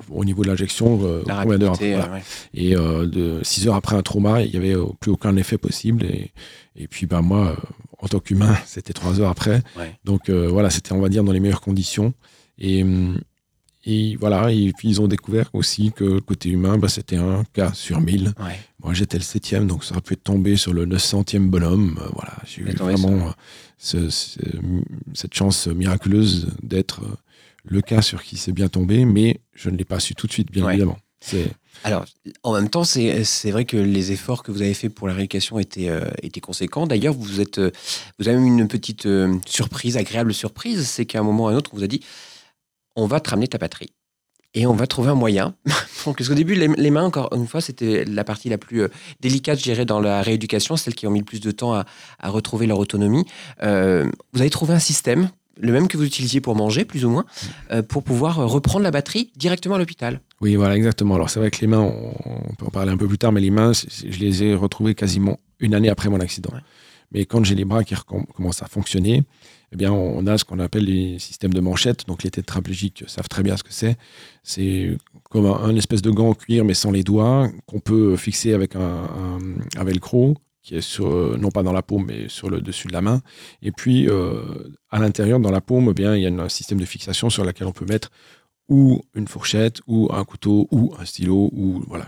au niveau de l'injection, euh, combien d'heures voilà. ouais. Et euh, de 6 heures après un trauma, il n'y avait euh, plus aucun effet possible. Et, et puis, ben, moi, en tant qu'humain, (laughs) c'était 3 heures après. Ouais. Donc, voilà, c'était, on va dire, dans les meilleures conditions. Et, hum, et voilà, et puis ils ont découvert aussi que côté humain, ben, c'était un cas sur 1000. Ouais. Moi, j'étais le septième, donc ça aurait pu tomber sur le 900e bonhomme. Voilà, j'ai eu vraiment ce- ce- cette chance miraculeuse d'être le cas sur qui c'est bien tombé, mais je ne l'ai pas su tout de suite, bien Ouais. évidemment. Alors, en même temps, c'est vrai que les efforts que vous avez faits pour la rééducation étaient, euh, étaient conséquents. D'ailleurs, vous êtes, euh, vous avez eu une petite euh, surprise, agréable surprise, c'est qu'à un moment ou à un autre, on vous a dit, on va te ramener ta batterie. Et on va trouver un moyen. (laughs) Donc, parce qu'au début, les, les mains, encore une fois, c'était la partie la plus euh, délicate, je dirais, dans la rééducation, celle qui ont mis le plus de temps à, à retrouver leur autonomie. Vous avez trouvé un système, le même que vous utilisiez pour manger, plus ou moins, euh, pour pouvoir euh, reprendre la batterie directement à l'hôpital. Oui, voilà, exactement. Alors, c'est vrai que les mains, on, on peut en parler un peu plus tard, mais les mains, je les ai retrouvées quasiment une année après mon accident. Ouais. Mais quand j'ai les bras qui commencent à fonctionner, eh bien, on a ce qu'on appelle les systèmes de manchette. Donc, les tétraplégiques savent très bien ce que c'est. C'est comme un, un espèce de gant en cuir, mais sans les doigts, qu'on peut fixer avec un, un, un velcro qui est euh, non pas dans la paume, mais sur le dessus de la main. Et puis, euh, à l'intérieur, dans la paume, eh bien, il y a un système de fixation sur lequel on peut mettre ou une fourchette, ou un couteau, ou un stylo, ou voilà.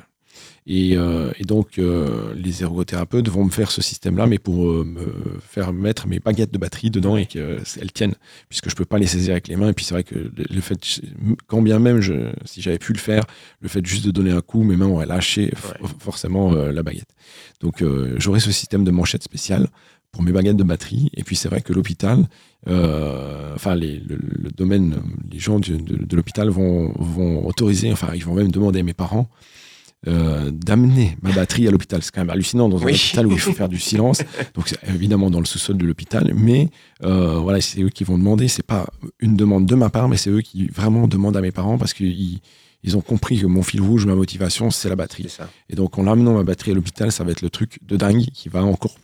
Et, euh, et donc, euh, les ergothérapeutes vont me faire ce système-là, mais pour euh, me faire mettre mes baguettes de batterie dedans et qu'elles tiennent, puisque je peux pas les saisir avec les mains. Et puis c'est vrai que le, fait, quand bien même, je, si j'avais pu le faire, le fait juste de donner un coup, mes mains auraient lâché Ouais. forcément la baguette. Donc, j'aurais ce système de manchette spéciale pour mes baguettes de batterie. Et puis c'est vrai que l'hôpital, euh, enfin les, le, le domaine, les gens de, de l'hôpital vont, vont autoriser, enfin ils vont même demander à mes parents euh, d'amener ma batterie à l'hôpital. C'est quand même hallucinant dans un Oui. hôpital où il faut faire du silence. Donc c'est évidemment dans le sous-sol de l'hôpital, mais euh, voilà, c'est eux qui vont demander. C'est pas une demande de ma part, mais c'est eux qui vraiment demandent à mes parents parce qu'ils ils ont compris que mon fil rouge, ma motivation, c'est la batterie. Ça. Et donc en amenant ma batterie à l'hôpital, ça va être le truc de dingue qui va encore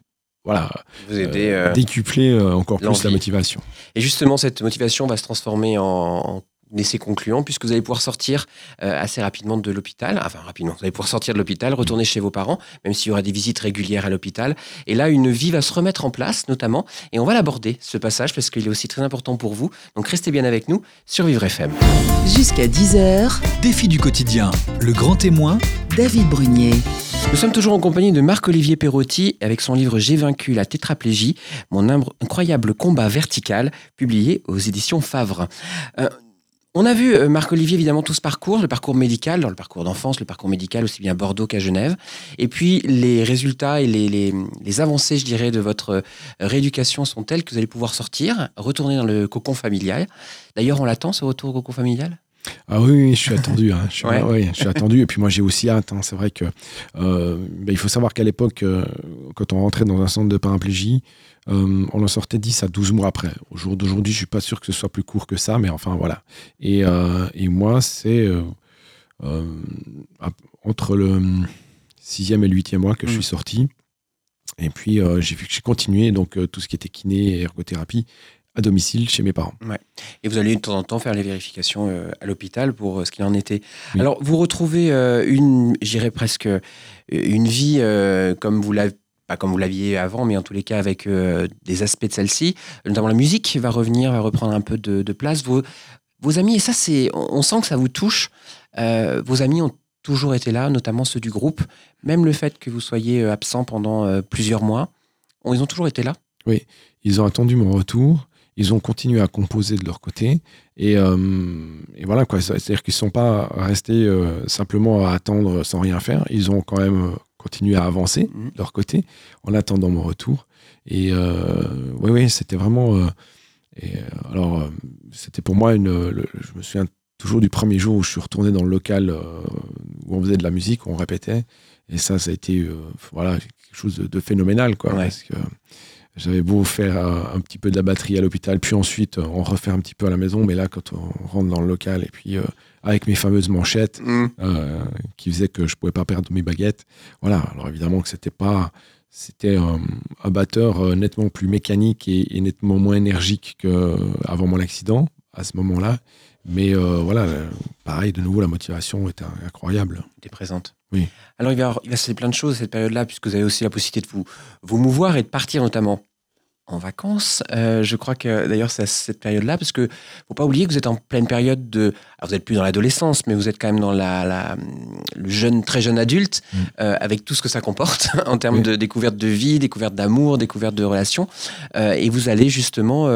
voilà, Vous aider. euh, décupler euh, encore plus la motivation. Et justement, cette motivation va se transformer en, en essai concluant, puisque vous allez pouvoir sortir euh, assez rapidement de l'hôpital. Enfin, rapidement, vous allez pouvoir sortir de l'hôpital, retourner chez vos parents, même s'il y aura des visites régulières à l'hôpital. Et là, une vie va se remettre en place, notamment. Et on va l'aborder, ce passage, parce qu'il est aussi très important pour vous. Donc, restez bien avec nous sur Vivre FM. Jusqu'à 10h, Défi du quotidien, le grand témoin, David Brunier. Nous sommes toujours en compagnie de Marc-Olivier Perotti avec son livre J'ai vaincu la tétraplégie, mon incroyable combat vertical, publié aux éditions Favre. Euh, on a vu, euh, Marc-Olivier, évidemment, tout ce parcours, le parcours médical, dans le parcours d'enfance, le parcours médical aussi bien à Bordeaux qu'à Genève, et puis les résultats et les, les- avancées, je dirais, de votre euh, rééducation sont telles que vous allez pouvoir sortir, retourner dans le cocon familial. D'ailleurs, on l'attend, ce retour au cocon familial? Ah oui, oui, je suis attendu. hein. Je, suis, Ouais. ouais, je suis attendu. Et puis moi, j'ai aussi hâte. hein. C'est vrai que euh, ben, il faut savoir qu'à l'époque, euh, quand on rentrait dans un centre de paraplégie, euh, on en sortait 10 à 12 mois après. Au jour d'aujourd'hui, je suis pas sûr que ce soit plus court que ça, mais enfin voilà. Et, et moi, c'est entre le sixième et le huitième mois que je Mm. suis sorti. Et puis j'ai j'ai continué donc tout ce qui était kiné et ergothérapie à domicile chez mes parents. Et vous allez de temps en temps faire les vérifications euh, à l'hôpital pour euh, ce qu'il en était. Oui. Alors, vous retrouvez euh, une, j'irais presque, euh, une vie comme vous l'avez pas comme vous l'aviez avant, mais en tous les cas avec des aspects de celle-ci, notamment la musique va revenir, va reprendre un peu de, de place. Vos, vos amis, et ça, c'est, on, on sent que ça vous touche. vos amis ont toujours été là, notamment ceux du groupe. Même le fait que vous soyez absent pendant plusieurs mois, on- ils ont toujours été là? Ils ont attendu mon retour. Ils ont continué à composer de leur côté. Et, euh, et voilà, quoi. C'est-à-dire qu'ils ne sont pas restés euh, simplement à attendre sans rien faire. Ils ont quand même euh, continué à avancer Mhm. de leur côté en attendant mon retour. Et oui, oui, c'était vraiment. et, alors, c'était pour moi une. le- je me souviens toujours du premier jour où je suis retourné dans le local où on faisait de la musique, où on répétait. Et ça, ça a été voilà, quelque chose de, de phénoménal, quoi. Ouais. Parce que j'avais beau faire euh, un petit peu de la batterie à l'hôpital, puis ensuite euh, on refait un petit peu à la maison, mais là, quand on rentre dans le local, et puis euh, avec mes fameuses manchettes euh, qui faisaient que je pouvais pas perdre mes baguettes, voilà. Alors évidemment que c'était pas, c'était euh, un batteur euh, nettement plus mécanique et, et nettement moins énergique qu'avant mon accident à ce moment-là. Mais euh, voilà, euh, pareil, de nouveau, la motivation était incroyable. était présente. Oui. Alors, il va, il se passer plein de choses cette période-là, puisque vous avez aussi la possibilité de vous, vous mouvoir et de partir notamment en vacances. Euh, je crois que d'ailleurs, c'est à cette période-là, parce que faut pas oublier que vous êtes en pleine période de. Alors, vous n'êtes plus dans l'adolescence, mais vous êtes quand même dans la, la- le jeune, très jeune adulte, Mm. euh, avec tout ce que ça comporte (laughs) en termes Oui. de découverte de vie, découverte d'amour, découverte de relations. Euh, et vous allez justement.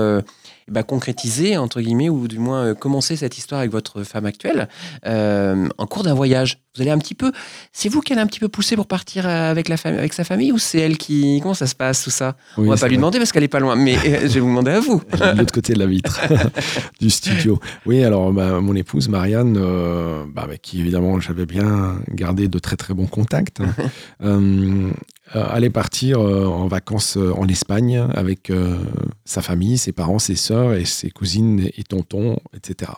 Ben, concrétiser, entre guillemets, ou du moins euh, commencer cette histoire avec votre femme actuelle euh, en cours d'un voyage. Vous allez un petit peu. C'est vous qui allez un petit peu pousser pour partir euh, avec, la fam- avec sa famille ou c'est elle qui. Comment ça se passe tout ça? Oui, On va pas lui vrai. demander parce qu'elle est pas loin, mais je vais vous demander à vous. (laughs) de l'autre côté de la vitre (laughs) du studio. Oui, alors ma- mon épouse Marianne, euh, bah, avec qui évidemment j'avais bien gardé de très très bons contacts, hein, (laughs) allait partir euh, en vacances euh, en Espagne avec euh, sa famille, ses parents, ses sœurs et ses cousines et tontons, etc.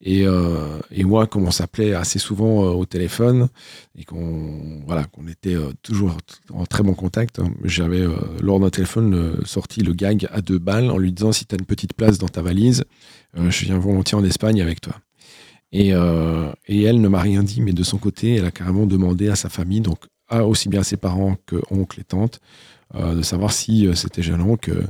Et, euh, moi, comme on s'appelait assez souvent euh, au téléphone et qu'on voilà, qu'on était euh, toujours en très bon contact, hein, j'avais euh, lors d'un téléphone euh, sorti le gag à deux balles en lui disant si tu as une petite place dans ta valise, euh, je viens volontiers en Espagne avec toi. Et, euh, et elle ne m'a rien dit, mais de son côté, elle a carrément demandé à sa famille, donc à aussi bien ses parents que oncles et tantes, euh, de savoir si euh, c'était gênant que euh,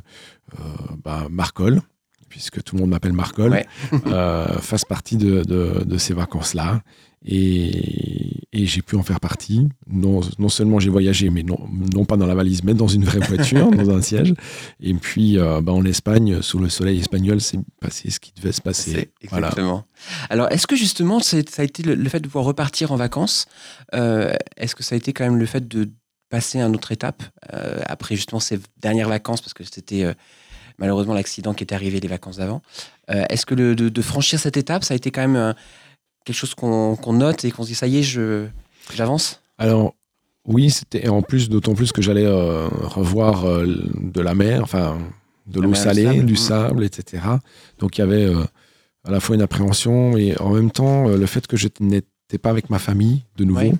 bah, Marcol, puisque tout le monde m'appelle Marcol, Ouais. (laughs) fasse partie de, de- de ces vacances-là. Et, et j'ai pu en faire partie. Non, non seulement j'ai voyagé, mais non, non pas dans la valise, mais dans une vraie voiture, (laughs) dans un siège. Et puis euh, bah, en Espagne, sous le soleil espagnol, c'est passé ce qui devait se passer. Voilà. exactement. Alors, est-ce que justement, ça a été le, le fait de pouvoir repartir en vacances euh, Est-ce que ça a été quand même le fait de passer à une autre étape euh, après justement ces dernières vacances parce que c'était euh, malheureusement l'accident qui est arrivé les vacances d'avant. Est-ce que le- de, de franchir cette étape, ça a été quand même quelque chose qu'on note et qu'on se dit ça y est, je j'avance Alors, oui, c'était en plus, d'autant plus que j'allais euh, revoir euh, de la mer, enfin, de l'eau salée, sable. du Mm. sable, etc. Donc, il y avait euh, à la fois une appréhension et en même temps le fait que je n'étais pas avec ma famille de nouveau. Ouais.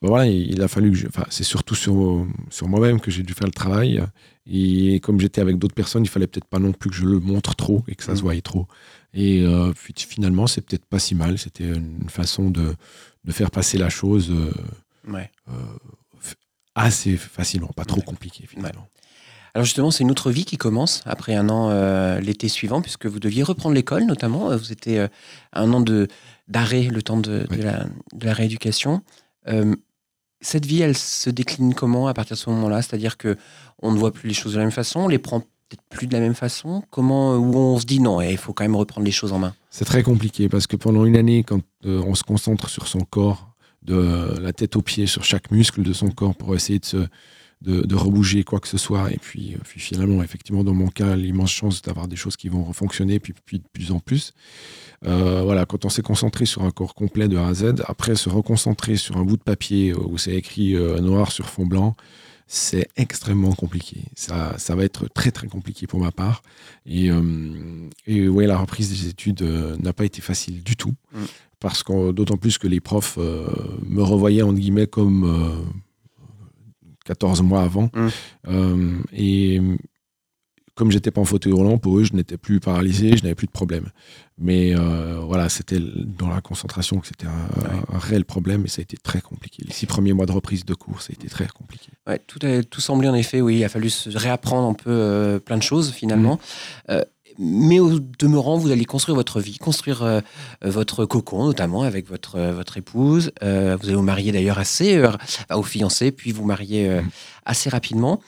Ben voilà, il il a fallu que enfin, c'est surtout sur, sur moi-même que j'ai dû faire le travail. Et comme j'étais avec d'autres personnes, il fallait peut-être pas non plus que je le montre trop et que ça se Mm. voyait trop. Et euh, finalement, c'est peut-être pas si mal. C'était une façon de, de faire passer la chose euh, Ouais. euh, assez facilement, pas trop Ouais. compliqué finalement. Alors justement, c'est une autre vie qui commence après un an euh, l'été suivant, puisque vous deviez reprendre l'école notamment. Vous étiez un an d'arrêt, le temps de, la, de la rééducation. Cette vie, elle se décline comment à partir de ce moment-là? C'est-à-dire que on ne voit plus les choses de la même façon, on les prend peut-être plus de la même façon. Comment où on se dit non, eh, il faut quand même reprendre les choses en main. C'est très compliqué parce que pendant une année, quand euh, on se concentre sur son corps, de la tête aux pieds, sur chaque muscle de son corps pour essayer de de, rebouger quoi que ce soit. Et puis, euh, puis finalement, effectivement, dans mon cas, l'immense chance d'avoir des choses qui vont fonctionner, puis, puis de plus en plus. Euh, voilà, quand on s'est concentré sur un corps complet de A à Z, après se reconcentrer sur un bout de papier où c'est écrit euh, noir sur fond blanc, c'est extrêmement compliqué. Ça, ça va être très très compliqué pour ma part. Et, euh, et ouais, la reprise des études euh, n'a pas été facile du tout. Mm. Parce que d'autant plus que les profs euh, me revoyaient entre guillemets comme euh, 14 mois avant. Mm. Euh, et comme j'étais pas en fauteuil roulant, pour eux, je n'étais plus paralysé, je n'avais plus de problème. Mais euh, voilà, c'était dans la concentration que c'était un, Ouais. un réel problème et ça a été très compliqué. Les six premiers mois de reprise de cours, ça a été très compliqué. Ouais, tout, a, tout semblait en effet, oui, il a fallu se réapprendre un peu euh, plein de choses finalement. Mm. Euh, mais au demeurant, vous allez construire votre vie, construire euh, votre cocon, notamment avec votre, euh, votre épouse. Euh, vous allez vous marier d'ailleurs assez, au fiancé, puis vous marier euh, Mm. assez rapidement.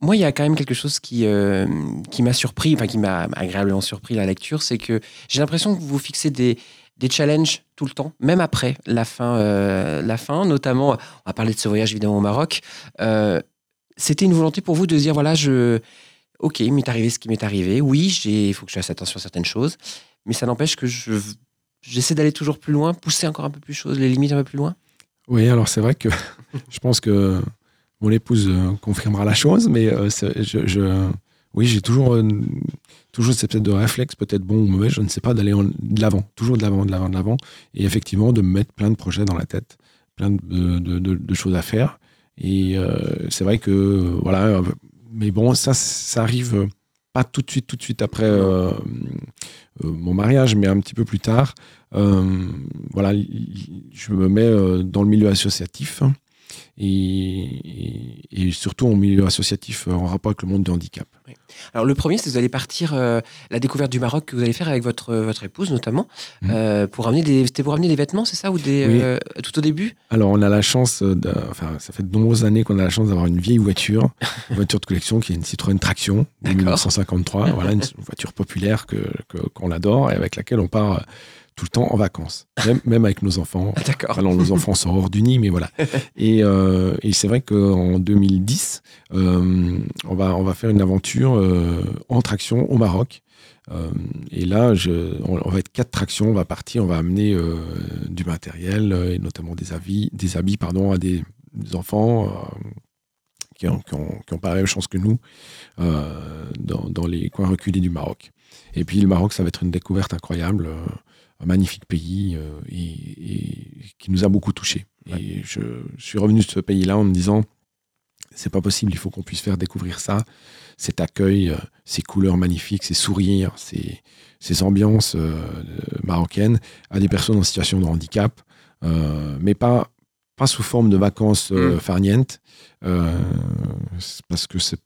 Moi, il y a quand même quelque chose qui, euh, qui m'a surpris, enfin qui m'a agréablement surpris la lecture, c'est que j'ai l'impression que vous fixez des, des challenges tout le temps, même après la fin, euh, la fin. Notamment, on va parler de ce voyage évidemment au Maroc. Euh, C'était une volonté pour vous de dire voilà, je, ok, il m'est arrivé ce qui m'est arrivé. Oui, il faut que je fasse attention à certaines choses, mais ça n'empêche que je, j'essaie d'aller toujours plus loin, pousser encore un peu plus choses, les limites un peu plus loin. Oui, alors c'est vrai que (laughs) je pense que mon épouse euh, confirmera la chose, mais euh, je, oui, j'ai toujours, euh, toujours cette espèce de réflexe, peut-être bon ou mauvais, je ne sais pas, d'aller de l'avant, toujours de l'avant, de l'avant, de l'avant, et effectivement de me mettre plein de projets dans la tête, plein de, choses à faire. Et c'est vrai que, voilà, mais bon, ça, ça arrive pas tout de suite, tout de suite après mon mariage, mais un petit peu plus tard. Voilà, je me mets dans le milieu associatif et, surtout en milieu associatif euh, en rapport avec le monde du handicap. Alors le premier, c'est que vous allez partir euh, la découverte du Maroc que vous allez faire avec votre votre épouse notamment Mhm. euh, pour amener des c'était pour amener des vêtements, c'est ça ou des Oui. euh, tout au début? Alors on a la chance, de, enfin ça fait de nombreuses années qu'on a la chance d'avoir une vieille voiture, (laughs) une voiture de collection qui est une Citroën Traction de D'accord. 1953, voilà une (laughs) voiture populaire que qu'on adore et avec laquelle on part euh, tout le temps en vacances, même, même avec nos enfants. (laughs) D'accord. Alors, nos enfants sont hors du nid, mais voilà. (laughs) Et, euh, et c'est vrai qu'en 2010, euh, on, va, on va faire une aventure euh, en traction au Maroc. Et là, je, on, on va être quatre tractions, on va partir, on va amener du matériel, et notamment des, des habits pardon, à des, des enfants qui n'ont qui ont, qui ont pas la même chance que nous dans, dans les coins reculés du Maroc. Et puis le Maroc, ça va être une découverte incroyable. Un magnifique pays euh, et, et qui nous a beaucoup touchés. Et je, je suis revenu de ce pays-là en me disant, c'est pas possible, il faut qu'on puisse faire découvrir ça, cet accueil, euh, ces couleurs magnifiques, ces sourires, ces, ces ambiances euh, marocaines à des personnes en situation de handicap, mais pas, pas sous forme de vacances euh, Mm. farnientes, euh, parce que c'est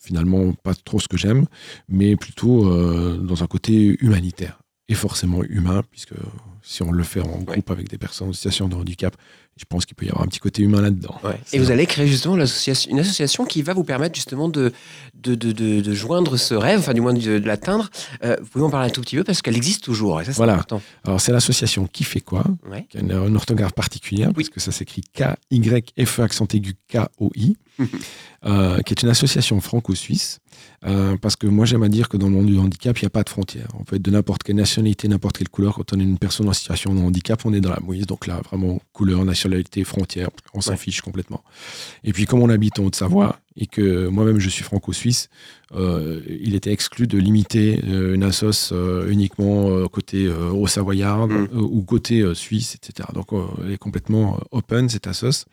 finalement pas trop ce que j'aime, mais plutôt euh, dans un côté humanitaire et forcément humain, puisque si on le fait en groupe avec des personnes en situation de handicap, je pense qu'il peut y avoir un petit côté humain là-dedans. Ouais. Et vous allez créer justement une association qui va vous permettre justement de, de, de, de- de joindre ce rêve, enfin du moins de, de l'atteindre. Euh, vous pouvez en parler un tout petit peu parce qu'elle existe toujours et ça c'est Voilà. important. Alors c'est l'association Qui fait quoi Ouais. qui a une, une orthographe particulière, Oui. parce que ça s'écrit K-Y-F-E accent aigu K-O-I, (laughs) euh, qui est une association franco-suisse. Euh, parce que moi j'aime à dire que dans le monde du handicap, il n'y a pas de frontières. On peut être de n'importe quelle nationalité, n'importe quelle couleur. Quand on est une personne en situation de handicap, on est dans la mouise. Donc là, vraiment, couleur, nationalité, frontière, on s'en Ouais. fiche complètement. Et puis comme on habite en Haute-Savoie, et que moi-même je suis franco-suisse, euh, il était exclu de limiter euh, une assoce euh, uniquement côté euh, haut-savoyard Mm. ou côté suisse, etc. Donc elle est complètement open cette assoce.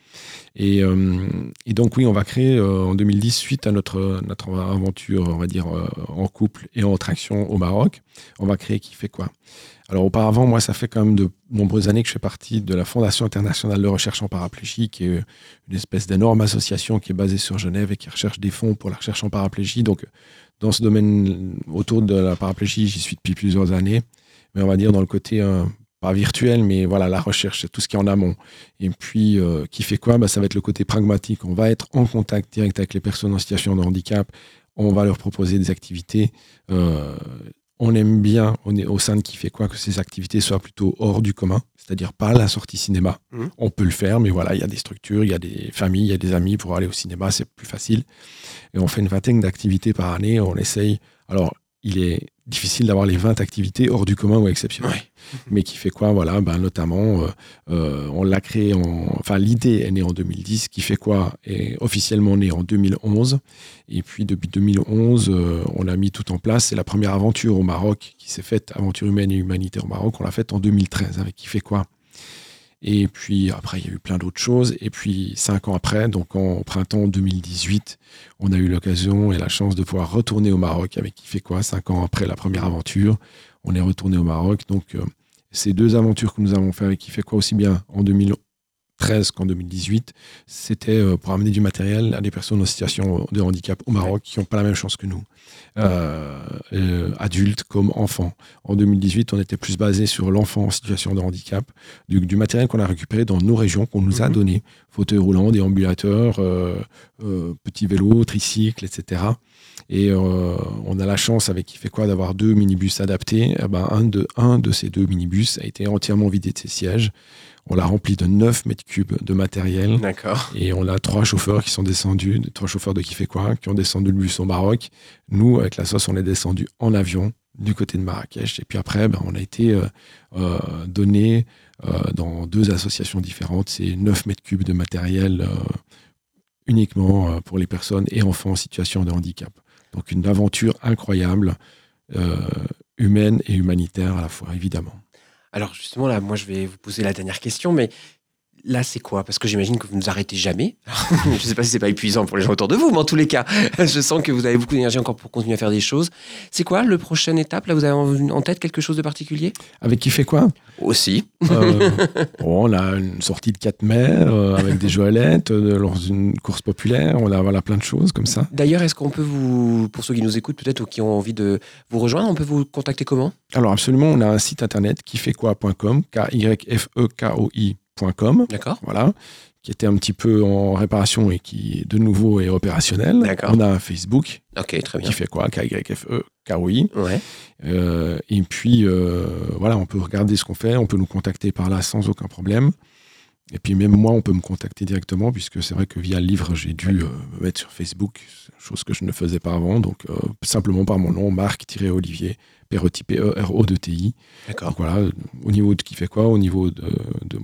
Et, et donc oui, on va créer en 2010, suite à notre, notre aventure, on va dire, en couple et en traction au Maroc, on va créer qui fait quoi alors auparavant, moi, ça fait quand même de nombreuses années que je fais partie de la Fondation internationale de recherche en paraplégie, qui est une espèce d'énorme association qui est basée sur Genève et qui recherche des fonds pour la recherche en paraplégie. Donc, dans ce domaine autour de la paraplégie, j'y suis depuis plusieurs années. Mais on va dire dans le côté, euh, pas virtuel, mais voilà, la recherche, tout ce qui est en amont. Et puis, euh, qui fait quoi? Bah, Ça va être le côté pragmatique. On va être en contact direct avec les personnes en situation de handicap. On va leur proposer des activités. Euh, on aime bien, on est au sein de qui fait quoi, que ces activités soient plutôt hors du commun, c'est-à-dire pas la sortie cinéma. Mhm. On peut le faire, mais voilà, il y a des structures, il y a des familles, il y a des amis pour aller au cinéma, c'est plus facile. Et on fait une vingtaine d'activités par année, on essaye. Alors, il est difficile d'avoir les 20 activités hors du commun ou exceptionnelles. Ouais. (laughs) Mais qui fait quoi Voilà, ben, notamment, euh, euh, on l'a créé en. Enfin, l'idée est née en 2010, qui fait quoi Est officiellement née en 2011. Et puis, depuis 2011, euh, on a mis tout en place. C'est la première aventure au Maroc qui s'est faite, aventure humaine et humanitaire au Maroc. On l'a faite en 2013 avec qui fait quoi et puis après, il y a eu plein d'autres choses. Et puis cinq ans après, donc en printemps 2018, on a eu l'occasion et la chance de pouvoir retourner au Maroc avec qui fait quoi Cinq ans après la première aventure, on est retourné au Maroc. Donc euh, ces deux aventures que nous avons fait avec qui fait quoi aussi bien en 2013 qu'en 2018, c'était euh, pour amener du matériel à des personnes en situation de handicap au Maroc qui n'ont pas la même chance que nous, euh, euh, adultes comme enfants. En 2018, on était plus basé sur l'enfant en situation de handicap, du, du matériel qu'on a récupéré dans nos régions, qu'on nous a Mhm. donné, fauteuils roulants, déambulateurs, euh, euh, petits vélos, tricycles, etc. Et euh, on a la chance avec qui fait quoi d'avoir deux minibus adaptés. Eh ben, un, de, un de ces deux minibus a été entièrement vidé de ses sièges. On l'a rempli de 9 mètres cubes de matériel. D'accord. Et on a trois chauffeurs qui sont descendus, trois chauffeurs de qui fait quoi, qui ont descendu le bus au Maroc. Nous, avec la sauce, on est descendu en avion du côté de Marrakech. Et puis après, ben, on a été euh, euh, donné euh, dans deux associations différentes ces 9 mètres cubes de matériel uniquement pour les personnes et enfants en situation de handicap. Donc une aventure incroyable, humaine et humanitaire à la fois, évidemment. Alors justement, là, moi, je vais vous poser la dernière question, mais là, c'est quoi? Parce que j'imagine que vous ne nous arrêtez jamais. (laughs) je ne sais pas si c'est pas épuisant pour les gens autour de vous, mais en tous les cas, (laughs) je sens que vous avez beaucoup d'énergie encore pour continuer à faire des choses. C'est quoi le prochaine étape? Là, vous avez en tête quelque chose de particulier? Avec qui fait quoi? Aussi. Euh, (laughs) bon, on a une sortie de 4 mai euh, avec des joëlettes euh, lors d'une course populaire. On a voilà, plein de choses comme ça. D'ailleurs, est-ce qu'on peut vous, pour ceux qui nous écoutent peut-être ou qui ont envie de vous rejoindre, on peut vous contacter comment? Alors absolument, on a un site internet qui fait quoi.com, k D'accord voilà, qui était un petit peu en réparation et qui de nouveau est opérationnel. D'accord. On a un Facebook Ok, très bien. qui fait quoi, k y f e k o i. Ouais. Euh, et puis euh, voilà, on peut regarder ce qu'on fait, on peut nous contacter par là sans aucun problème. Et puis même moi, on peut me contacter directement, puisque c'est vrai que via le livre, j'ai dû euh, me mettre sur Facebook, chose que je ne faisais pas avant. Donc euh, simplement par mon nom, Marc-Olivier, Perotti, P-E-R-O-D-T-I. D'accord. Donc voilà, au niveau de qui fait quoi, au niveau de, de,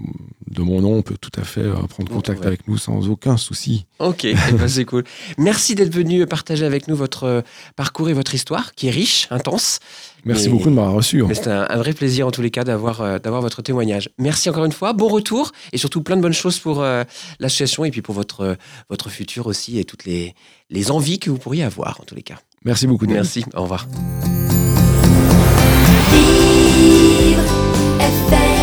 de mon nom, on peut tout à fait euh, prendre contact ouais. avec nous sans aucun souci. Ok, (laughs) eh ben, c'est cool. Merci d'être venu partager avec nous votre euh, parcours et votre histoire, qui est riche, intense. Merci beaucoup de m'avoir reçu. hein. C'est un, un vrai plaisir en tous les cas d'avoir euh, d'avoir votre témoignage. Merci encore une fois, bon retour et surtout plein de bonnes choses pour euh, l'association et puis pour votre euh, votre futur aussi et toutes les les envies que vous pourriez avoir en tous les cas. Merci beaucoup. Merci, au revoir. Vivre FM.